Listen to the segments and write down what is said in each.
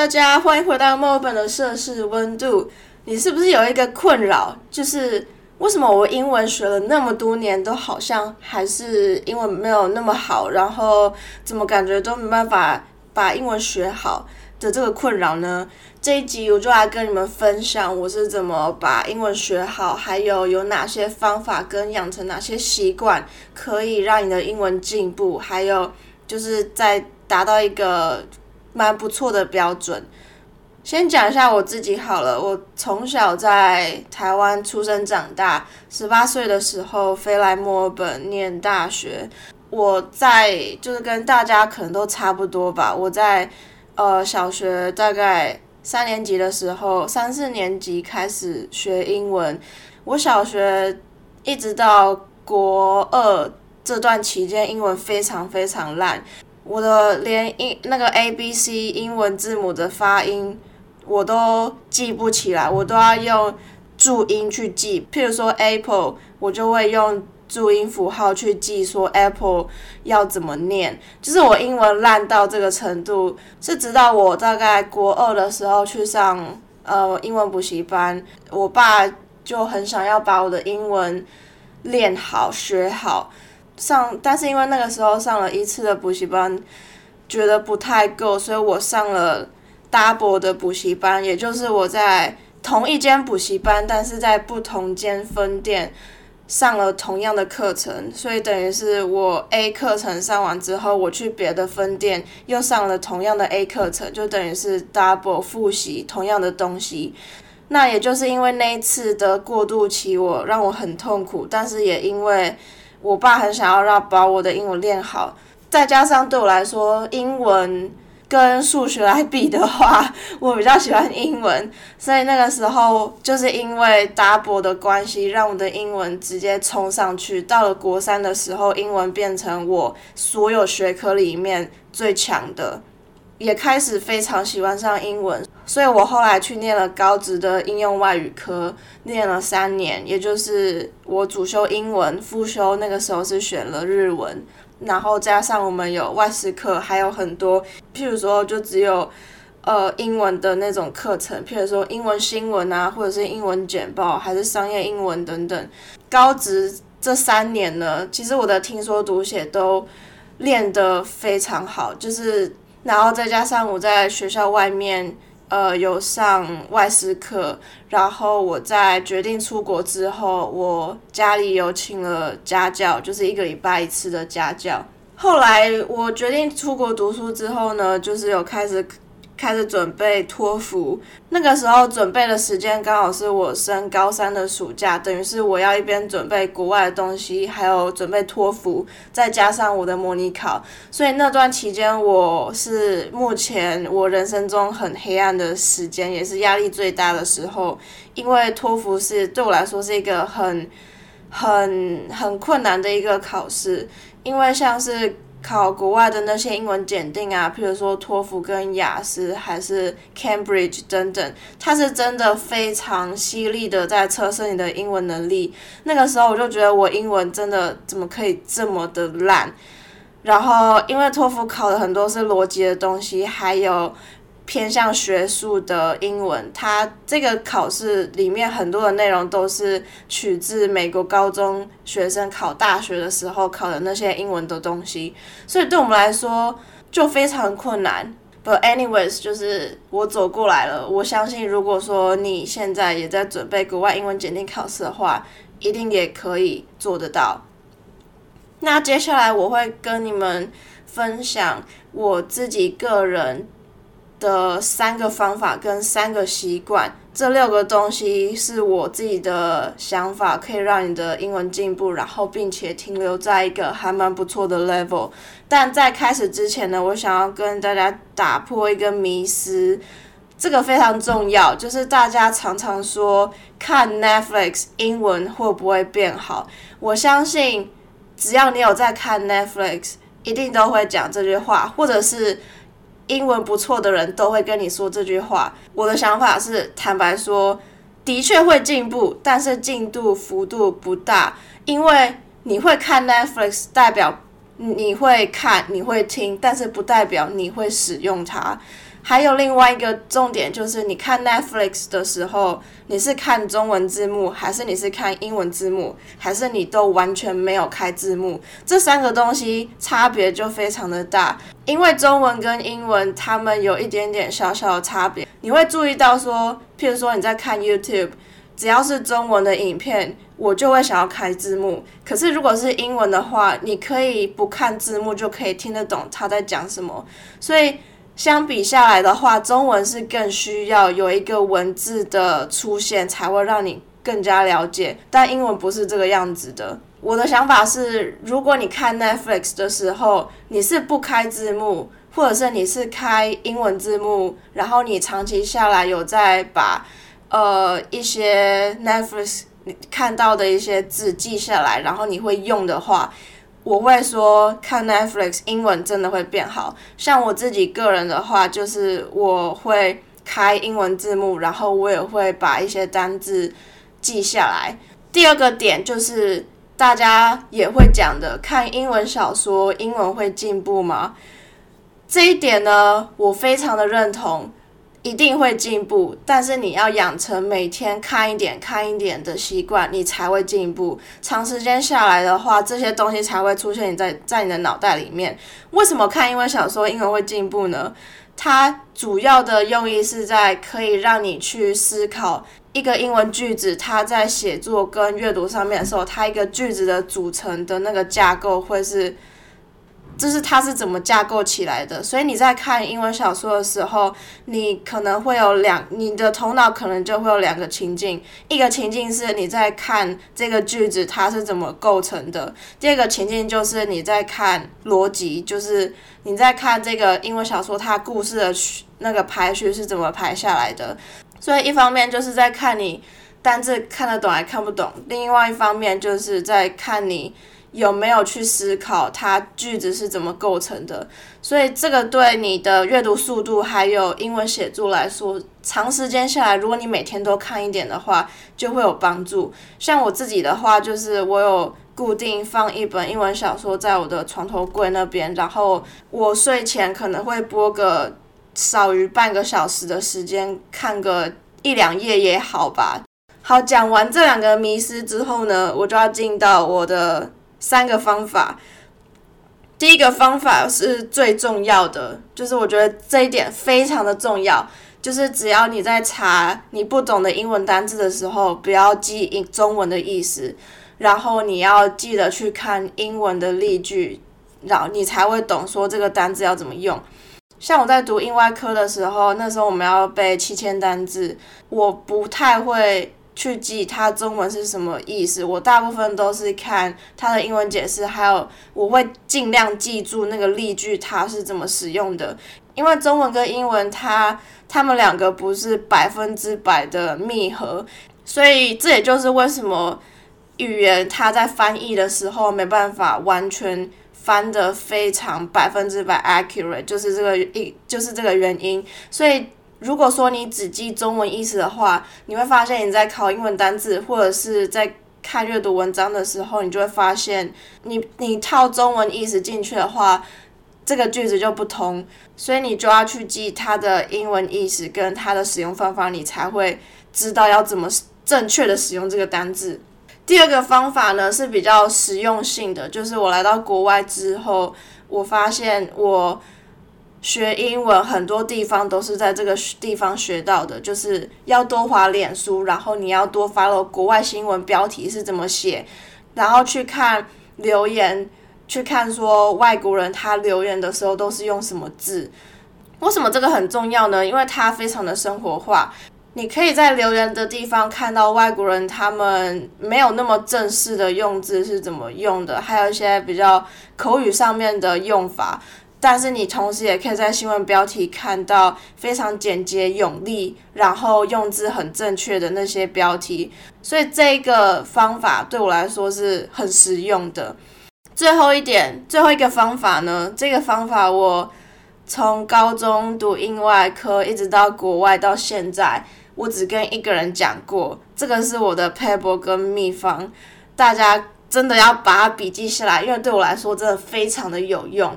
大家欢迎回到墨尔本的摄氏温度。你是不是有一个困扰，就是为什么我英文学了那么多年，都好像还是英文没有那么好，然后怎么感觉都没办法把英文学好的这个困扰呢？这一集我就来跟你们分享我是怎么把英文学好，还有有哪些方法跟养成哪些习惯，可以让你的英文进步，还有就是在达到一个。蛮不错的标准。先讲一下我自己好了，我从小在台湾出生长大，十八岁的时候飞来墨尔本念大学。我在就是跟大家可能都差不多吧。我在呃小学大概三年级的时候，三四年级开始学英文。我小学一直到国二这段期间，英文非常非常烂。我的连英那个 A B C 英文字母的发音我都记不起来，我都要用注音去记。譬如说 Apple，我就会用注音符号去记，说 Apple 要怎么念。就是我英文烂到这个程度，是直到我大概国二的时候去上呃英文补习班，我爸就很想要把我的英文练好学好。上，但是因为那个时候上了一次的补习班，觉得不太够，所以我上了 double 的补习班，也就是我在同一间补习班，但是在不同间分店上了同样的课程，所以等于是我 A 课程上完之后，我去别的分店又上了同样的 A 课程，就等于是 double 复习同样的东西。那也就是因为那一次的过渡期，我让我很痛苦，但是也因为。我爸很想要让把我的英文练好，再加上对我来说，英文跟数学来比的话，我比较喜欢英文，所以那个时候就是因为 double 的关系，让我的英文直接冲上去。到了国三的时候，英文变成我所有学科里面最强的。也开始非常喜欢上英文，所以我后来去念了高职的应用外语科，念了三年，也就是我主修英文，副修那个时候是选了日文，然后加上我们有外事课，还有很多，譬如说就只有呃英文的那种课程，譬如说英文新闻啊，或者是英文简报，还是商业英文等等。高职这三年呢，其实我的听说读写都练得非常好，就是。然后再加上我在学校外面，呃，有上外事课，然后我在决定出国之后，我家里有请了家教，就是一个礼拜一次的家教。后来我决定出国读书之后呢，就是有开始。开始准备托福，那个时候准备的时间刚好是我升高三的暑假，等于是我要一边准备国外的东西，还有准备托福，再加上我的模拟考，所以那段期间我是目前我人生中很黑暗的时间，也是压力最大的时候，因为托福是对我来说是一个很很很困难的一个考试，因为像是。考国外的那些英文检定啊，譬如说托福跟雅思，还是 Cambridge 等等，它是真的非常犀利的在测试你的英文能力。那个时候我就觉得我英文真的怎么可以这么的烂？然后因为托福考的很多是逻辑的东西，还有。偏向学术的英文，它这个考试里面很多的内容都是取自美国高中学生考大学的时候考的那些英文的东西，所以对我们来说就非常困难。But anyways，就是我走过来了。我相信，如果说你现在也在准备国外英文检定考试的话，一定也可以做得到。那接下来我会跟你们分享我自己个人。的三个方法跟三个习惯，这六个东西是我自己的想法，可以让你的英文进步，然后并且停留在一个还蛮不错的 level。但在开始之前呢，我想要跟大家打破一个迷思，这个非常重要，就是大家常常说看 Netflix 英文会不会变好？我相信只要你有在看 Netflix，一定都会讲这句话，或者是。英文不错的人都会跟你说这句话。我的想法是，坦白说，的确会进步，但是进度幅度不大。因为你会看 Netflix，代表你会看，你会听，但是不代表你会使用它。还有另外一个重点就是，你看 Netflix 的时候，你是看中文字幕，还是你是看英文字幕，还是你都完全没有开字幕？这三个东西差别就非常的大。因为中文跟英文，他们有一点点小小的差别。你会注意到说，譬如说你在看 YouTube，只要是中文的影片，我就会想要开字幕。可是如果是英文的话，你可以不看字幕就可以听得懂他在讲什么。所以相比下来的话，中文是更需要有一个文字的出现，才会让你更加了解。但英文不是这个样子的。我的想法是，如果你看 Netflix 的时候，你是不开字幕，或者是你是开英文字幕，然后你长期下来有在把呃一些 Netflix 看到的一些字记下来，然后你会用的话。我会说看 Netflix 英文真的会变好，像我自己个人的话，就是我会开英文字幕，然后我也会把一些单字记下来。第二个点就是大家也会讲的，看英文小说英文会进步吗？这一点呢，我非常的认同。一定会进步，但是你要养成每天看一点、看一点的习惯，你才会进步。长时间下来的话，这些东西才会出现你在在你的脑袋里面。为什么看英文小说英文会进步呢？它主要的用意是在可以让你去思考一个英文句子，它在写作跟阅读上面的时候，它一个句子的组成的那个架构会是。就是它是怎么架构起来的，所以你在看英文小说的时候，你可能会有两，你的头脑可能就会有两个情境，一个情境是你在看这个句子它是怎么构成的，第二个情境就是你在看逻辑，就是你在看这个英文小说它故事的那个排序是怎么排下来的，所以一方面就是在看你单字看得懂还看不懂，另外一方面就是在看你。有没有去思考它句子是怎么构成的？所以这个对你的阅读速度还有英文写作来说，长时间下来，如果你每天都看一点的话，就会有帮助。像我自己的话，就是我有固定放一本英文小说在我的床头柜那边，然后我睡前可能会播个少于半个小时的时间，看个一两页也好吧。好，讲完这两个迷失之后呢，我就要进到我的。三个方法，第一个方法是最重要的，就是我觉得这一点非常的重要，就是只要你在查你不懂的英文单字的时候，不要记英中文的意思，然后你要记得去看英文的例句，然后你才会懂说这个单字要怎么用。像我在读英外科的时候，那时候我们要背七千单字，我不太会。去记它中文是什么意思，我大部分都是看它的英文解释，还有我会尽量记住那个例句它是怎么使用的，因为中文跟英文它它们两个不是百分之百的密合，所以这也就是为什么语言它在翻译的时候没办法完全翻得非常百分之百 accurate，就是这个一就是这个原因，所以。如果说你只记中文意思的话，你会发现你在考英文单字或者是在看阅读文章的时候，你就会发现你你套中文意思进去的话，这个句子就不通，所以你就要去记它的英文意思跟它的使用方法，你才会知道要怎么正确的使用这个单字。第二个方法呢是比较实用性的，就是我来到国外之后，我发现我。学英文很多地方都是在这个地方学到的，就是要多划脸书，然后你要多 follow 国外新闻标题是怎么写，然后去看留言，去看说外国人他留言的时候都是用什么字。为什么这个很重要呢？因为它非常的生活化，你可以在留言的地方看到外国人他们没有那么正式的用字是怎么用的，还有一些比较口语上面的用法。但是你同时也可以在新闻标题看到非常简洁有力，然后用字很正确的那些标题，所以这个方法对我来说是很实用的。最后一点，最后一个方法呢？这个方法我从高中读英外科一直到国外到现在，我只跟一个人讲过，这个是我的 p a p e r 跟秘方，大家真的要把它笔记下来，因为对我来说真的非常的有用。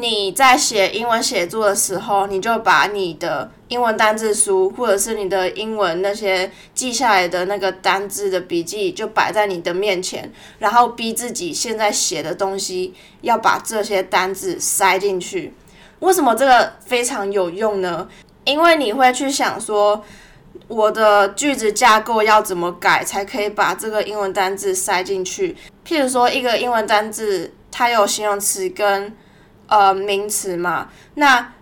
你在写英文写作的时候，你就把你的英文单字书，或者是你的英文那些记下来的那个单字的笔记，就摆在你的面前，然后逼自己现在写的东西要把这些单字塞进去。为什么这个非常有用呢？因为你会去想说，我的句子架构要怎么改才可以把这个英文单字塞进去？譬如说，一个英文单字它有形容词跟呃名词嘛，那。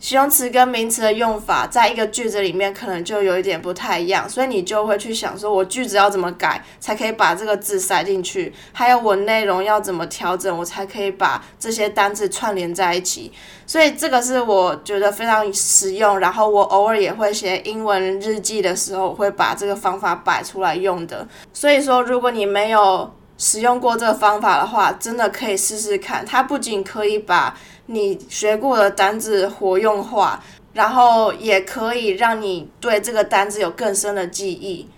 形容词跟名词的用法，在一个句子里面可能就有一点不太一样，所以你就会去想说，我句子要怎么改才可以把这个字塞进去？还有我内容要怎么调整，我才可以把这些单字串联在一起？所以这个是我觉得非常实用。然后我偶尔也会写英文日记的时候，会把这个方法摆出来用的。所以说，如果你没有使用过这个方法的话，真的可以试试看。它不仅可以把你学过的单词活用化，然后也可以让你对这个单词有更深的记忆。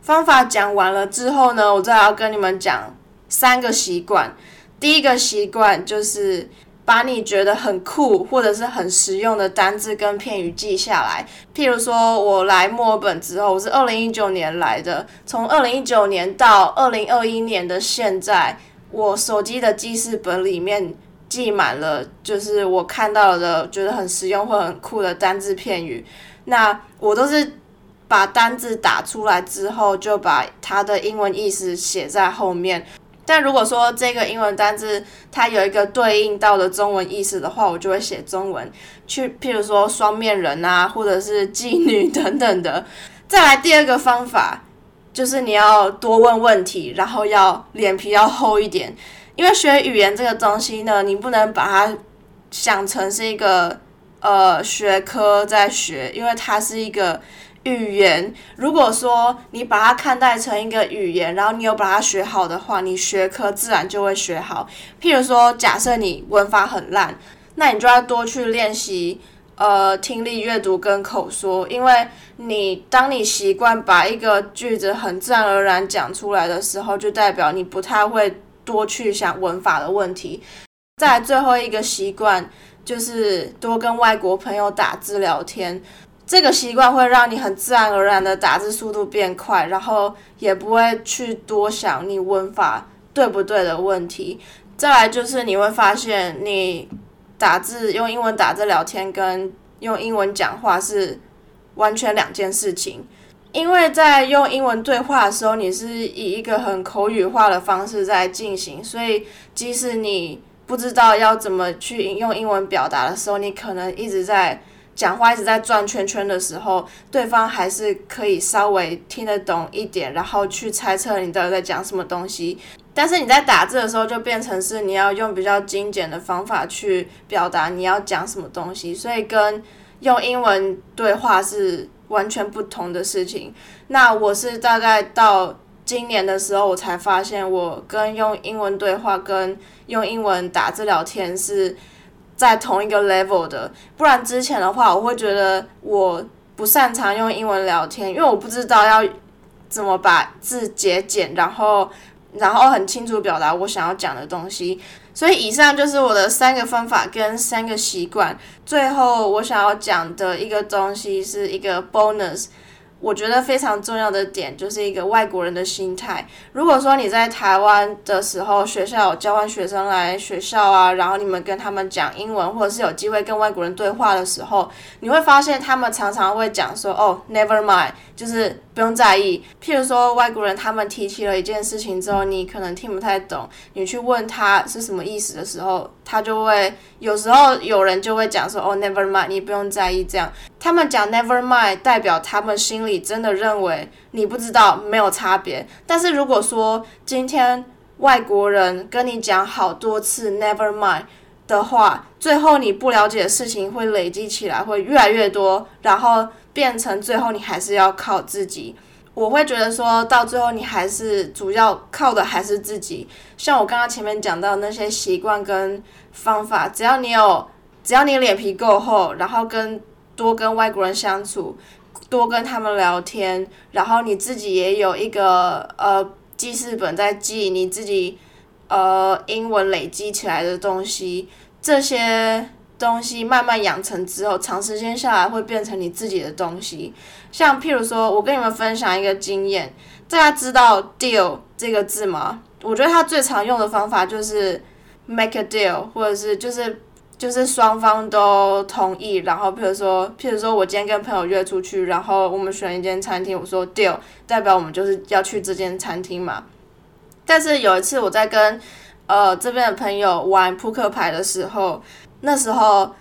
方法讲完了之后呢，我再要跟你们讲三个习惯。第一个习惯就是把你觉得很酷或者是很实用的单字跟片语记下来。譬如说，我来墨尔本之后，我是二零一九年来的，从二零一九年到二零二一年的现在，我手机的记事本里面。记满了，就是我看到的，觉得很实用或很酷的单字片语。那我都是把单字打出来之后，就把它的英文意思写在后面。但如果说这个英文单字它有一个对应到的中文意思的话，我就会写中文。去，譬如说双面人啊，或者是妓女等等的。再来第二个方法，就是你要多问问题，然后要脸皮要厚一点。因为学语言这个东西呢，你不能把它想成是一个呃学科在学，因为它是一个语言。如果说你把它看待成一个语言，然后你有把它学好的话，你学科自然就会学好。譬如说，假设你文法很烂，那你就要多去练习呃听力、阅读跟口说，因为你当你习惯把一个句子很自然而然讲出来的时候，就代表你不太会。多去想文法的问题，再最后一个习惯就是多跟外国朋友打字聊天。这个习惯会让你很自然而然的打字速度变快，然后也不会去多想你文法对不对的问题。再来就是你会发现，你打字用英文打字聊天跟用英文讲话是完全两件事情。因为在用英文对话的时候，你是以一个很口语化的方式在进行，所以即使你不知道要怎么去用英文表达的时候，你可能一直在讲话，一直在转圈圈的时候，对方还是可以稍微听得懂一点，然后去猜测你到底在讲什么东西。但是你在打字的时候，就变成是你要用比较精简的方法去表达你要讲什么东西，所以跟用英文对话是。完全不同的事情。那我是大概到今年的时候，我才发现我跟用英文对话跟用英文打字聊天是在同一个 level 的。不然之前的话，我会觉得我不擅长用英文聊天，因为我不知道要怎么把字节简，然后然后很清楚表达我想要讲的东西。所以以上就是我的三个方法跟三个习惯。最后我想要讲的一个东西是一个 bonus。我觉得非常重要的点就是一个外国人的心态。如果说你在台湾的时候，学校有交换学生来学校啊，然后你们跟他们讲英文，或者是有机会跟外国人对话的时候，你会发现他们常常会讲说：“哦，never mind，就是不用在意。”譬如说外国人他们提起了一件事情之后，你可能听不太懂，你去问他是什么意思的时候，他就会有时候有人就会讲说：“哦，never mind，你不用在意。”这样，他们讲 never mind，代表他们心。里真的认为你不知道没有差别，但是如果说今天外国人跟你讲好多次 never mind 的话，最后你不了解的事情会累积起来，会越来越多，然后变成最后你还是要靠自己。我会觉得说到最后你还是主要靠的还是自己。像我刚刚前面讲到那些习惯跟方法，只要你有，只要你脸皮够厚，然后跟多跟外国人相处。多跟他们聊天，然后你自己也有一个呃记事本在记你自己呃英文累积起来的东西，这些东西慢慢养成之后，长时间下来会变成你自己的东西。像譬如说，我跟你们分享一个经验，大家知道 “deal” 这个字吗？我觉得它最常用的方法就是 “make a deal”，或者是就是就是双方都同意，然后譬如说譬如说我今天跟朋友约出去，然后我们选一间餐厅，我说 “deal”，代表我们就是要去这间餐厅嘛。但是有一次我在跟呃这边的朋友玩扑克牌的时候，那时候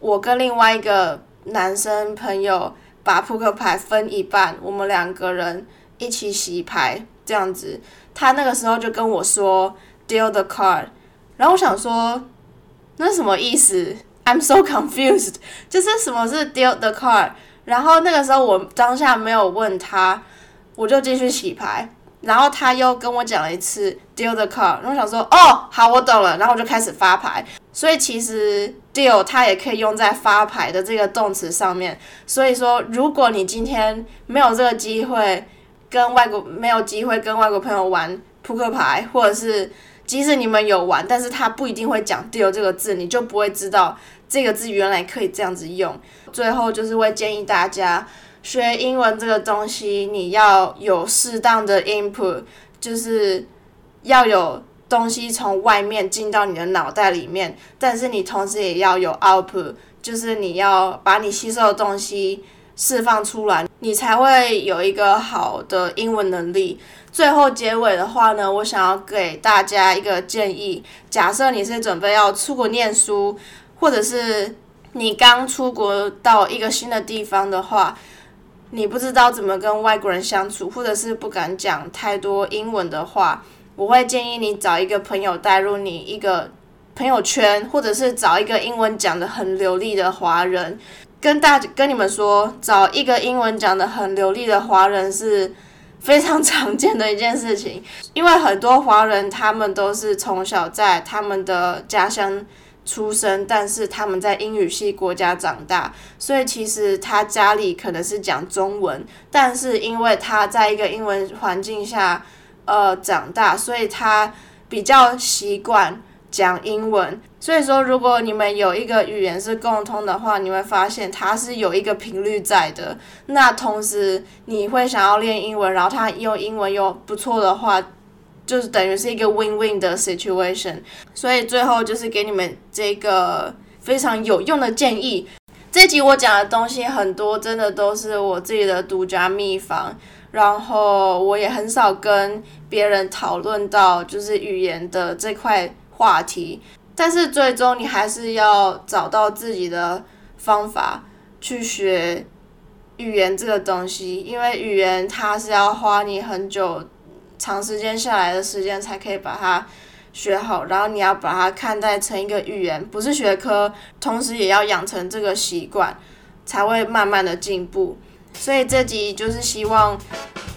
我跟另外一个男生朋友把扑克牌分一半，我们两个人一起洗牌这样子。他那个时候就跟我说 “deal the card”，然后我想说那什么意思？I'm so confused，就是什么是 “deal the card”？然后那个时候我当下没有问他，我就继续洗牌。然后他又跟我讲了一次 deal the card，然后想说哦，好，我懂了。然后我就开始发牌。所以其实 deal 它也可以用在发牌的这个动词上面。所以说，如果你今天没有这个机会跟外国没有机会跟外国朋友玩扑克牌，或者是即使你们有玩，但是他不一定会讲 deal 这个字，你就不会知道这个字原来可以这样子用。最后就是会建议大家。学英文这个东西，你要有适当的 input，就是要有东西从外面进到你的脑袋里面，但是你同时也要有 output，就是你要把你吸收的东西释放出来，你才会有一个好的英文能力。最后结尾的话呢，我想要给大家一个建议：假设你是准备要出国念书，或者是你刚出国到一个新的地方的话。你不知道怎么跟外国人相处，或者是不敢讲太多英文的话，我会建议你找一个朋友带入你一个朋友圈，或者是找一个英文讲的很流利的华人。跟大跟你们说，找一个英文讲的很流利的华人是非常常见的一件事情，因为很多华人他们都是从小在他们的家乡。出生，但是他们在英语系国家长大，所以其实他家里可能是讲中文，但是因为他在一个英文环境下，呃，长大，所以他比较习惯讲英文。所以说，如果你们有一个语言是共通的话，你会发现它是有一个频率在的。那同时，你会想要练英文，然后他用英文又不错的话。就是等于是一个 win-win 的 situation，所以最后就是给你们这个非常有用的建议。这集我讲的东西很多，真的都是我自己的独家秘方，然后我也很少跟别人讨论到就是语言的这块话题。但是最终你还是要找到自己的方法去学语言这个东西，因为语言它是要花你很久。长时间下来的时间才可以把它学好，然后你要把它看待成一个语言，不是学科，同时也要养成这个习惯，才会慢慢的进步。所以这集就是希望，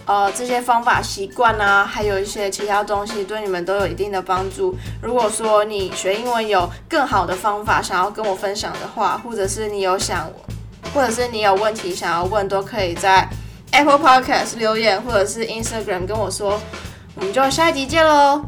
呃，这些方法、习惯啊，还有一些其他东西，对你们都有一定的帮助。如果说你学英文有更好的方法想要跟我分享的话，或者是你有想，或者是你有问题想要问，都可以在。Apple Podcast 留言或者是 Instagram 跟我说，我们就下一集见喽。